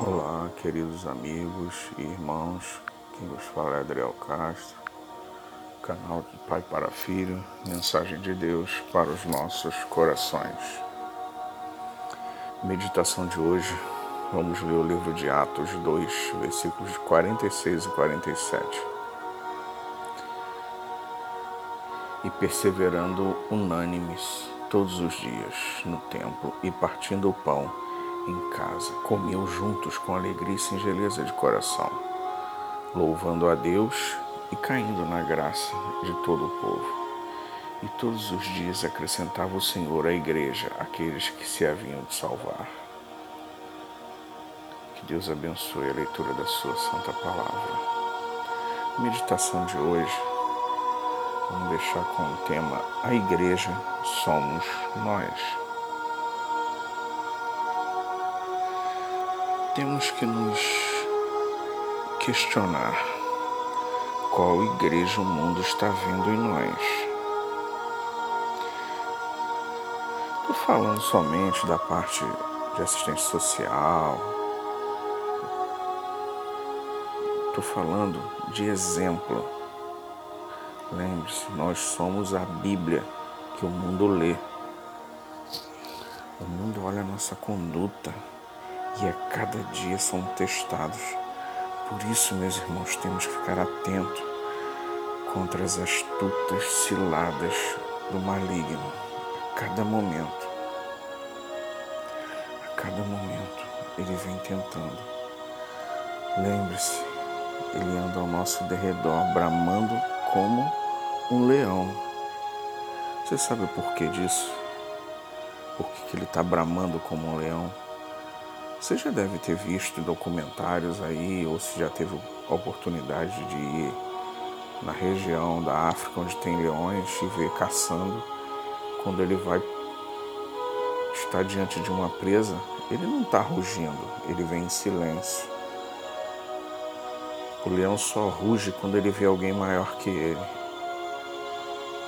Olá, queridos amigos e irmãos, quem vos fala é Adriel Castro, canal de Pai para Filho, mensagem de Deus para os nossos corações. Meditação de hoje, vamos ler o livro de Atos 2, versículos 46 e 47. E perseverando unânimes todos os dias no templo e partindo o pão, em casa, comiam juntos com alegria e singeleza de coração, louvando a Deus e caindo na graça de todo o povo. E todos os dias acrescentava o Senhor à igreja aqueles que se haviam de salvar. Que Deus abençoe a leitura da Sua Santa Palavra. meditação de hoje, vamos deixar com o tema A Igreja Somos Nós. Temos que nos questionar qual igreja o mundo está vendo em nós. Estou falando somente da parte de assistência social. Estou falando de exemplo. Lembre-se, nós somos a Bíblia que o mundo lê. O mundo olha a nossa conduta, e a cada dia são testados. Por isso, meus irmãos, temos que ficar atentos contra as astutas ciladas do maligno a cada momento. A cada momento ele vem tentando. Lembre-se, ele anda ao nosso derredor, bramando como um leão. Você sabe o porquê disso? Por que ele está bramando como um leão? Você já deve ter visto documentários aí, ou se já teve a oportunidade de ir na região da África onde tem leões e ver caçando. Quando ele vai estar diante de uma presa, ele não está rugindo, ele vem em silêncio. O leão só ruge quando ele vê alguém maior que ele.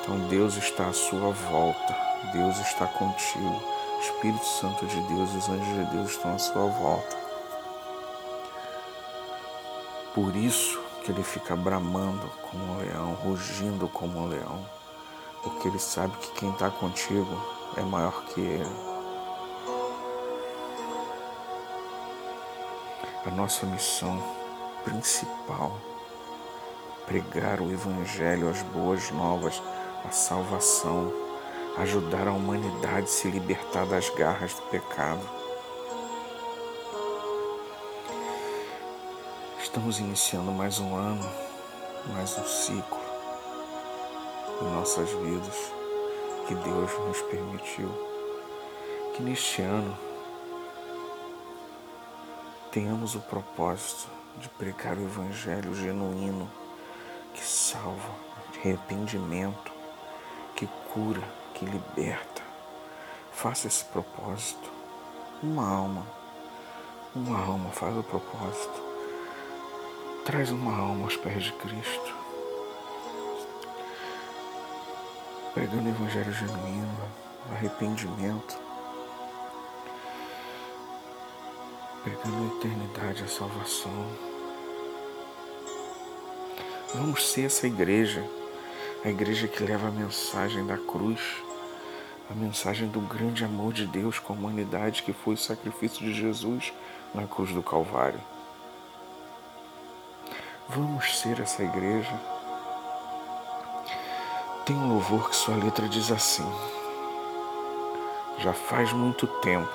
Então Deus está à sua volta, Deus está contigo. Espírito Santo de Deus e os anjos de Deus estão à sua volta. Por isso que ele fica bramando como um leão, rugindo como um leão, porque ele sabe que quem está contigo é maior que ele. A nossa missão principal pregar o Evangelho, as boas novas, a salvação ajudar a humanidade a se libertar das garras do pecado. Estamos iniciando mais um ano, mais um ciclo em nossas vidas que Deus nos permitiu. Que neste ano tenhamos o propósito de pregar o Evangelho genuíno que salva, de arrependimento, que cura, que liberta. Faça esse propósito. Uma alma, uma alma faz o propósito. Traz uma alma aos pés de Cristo. Pregando o Evangelho genuíno, arrependimento. Pregando a eternidade, a salvação. Vamos ser essa igreja, a igreja que leva a mensagem da cruz a mensagem do grande amor de Deus com a humanidade que foi o sacrifício de Jesus na cruz do Calvário. Vamos ser essa igreja. Tem um louvor que sua letra diz assim: Já faz muito tempo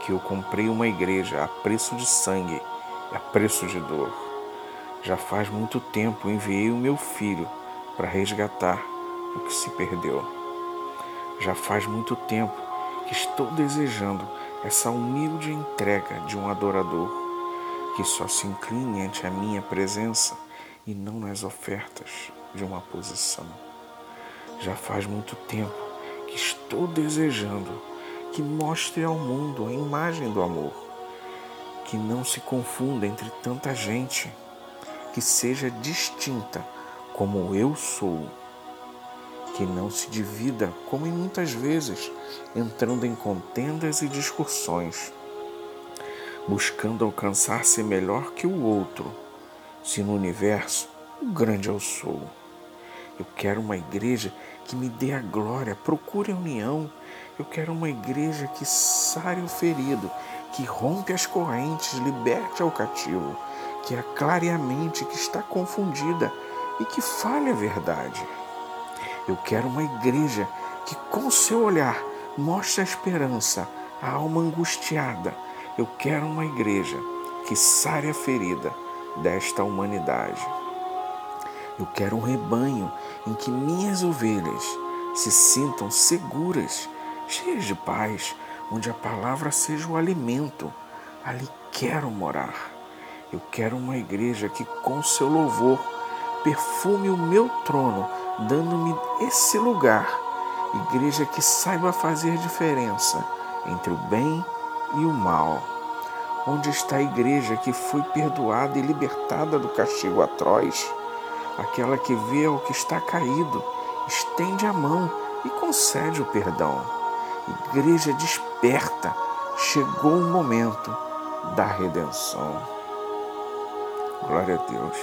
que eu comprei uma igreja a preço de sangue a preço de dor. Já faz muito tempo enviei o meu filho para resgatar o que se perdeu. Já faz muito tempo que estou desejando essa humilde entrega de um adorador que só se incline ante a minha presença e não nas ofertas de uma posição. Já faz muito tempo que estou desejando que mostre ao mundo a imagem do amor, que não se confunda entre tanta gente, que seja distinta como eu sou que não se divida, como em muitas vezes, entrando em contendas e discussões. buscando alcançar ser melhor que o outro, se no universo o grande eu sou. Eu quero uma igreja que me dê a glória, procure a união. Eu quero uma igreja que sare o ferido, que rompe as correntes, liberte ao cativo, que aclare a mente que está confundida e que fale a verdade. Eu quero uma igreja que, com seu olhar, mostre a esperança à alma angustiada. Eu quero uma igreja que sare a ferida desta humanidade. Eu quero um rebanho em que minhas ovelhas se sintam seguras, cheias de paz, onde a palavra seja o alimento. Ali quero morar. Eu quero uma igreja que, com seu louvor, perfume o meu trono, dando-me esse lugar. Igreja que saiba fazer diferença entre o bem e o mal. Onde está a igreja que foi perdoada e libertada do castigo atroz? Aquela que vê o que está caído, estende a mão e concede o perdão. Igreja desperta, chegou o momento da redenção. Glória a Deus.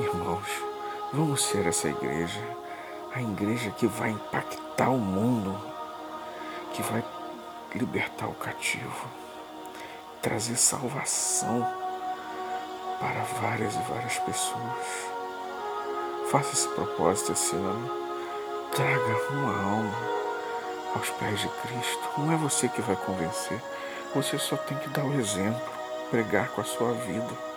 Irmãos, vamos ser essa igreja, a igreja que vai impactar o mundo, que vai libertar o cativo, trazer salvação para várias e várias pessoas. Faça esse propósito esse ano. Traga uma alma aos pés de Cristo. Não é você que vai convencer. Você só tem que dar o exemplo, pregar com a sua vida.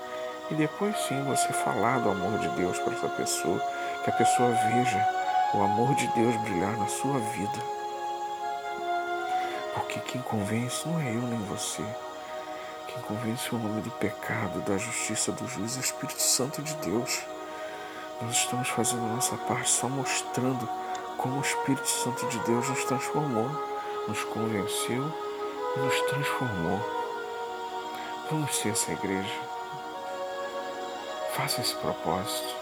E depois sim você falar do amor de Deus para essa pessoa, que a pessoa veja o amor de Deus brilhar na sua vida. Porque quem convence não é eu nem você. Quem convence o homem do pecado, da justiça, do juízo é o Espírito Santo de Deus. Nós estamos fazendo a nossa parte só mostrando como o Espírito Santo de Deus nos transformou, nos convenceu e nos transformou. Vamos ser essa igreja. Faça esse propósito.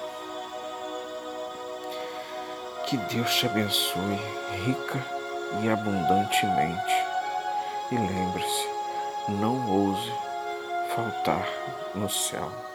Que Deus te abençoe rica e abundantemente. E lembre-se, não ouse faltar no céu.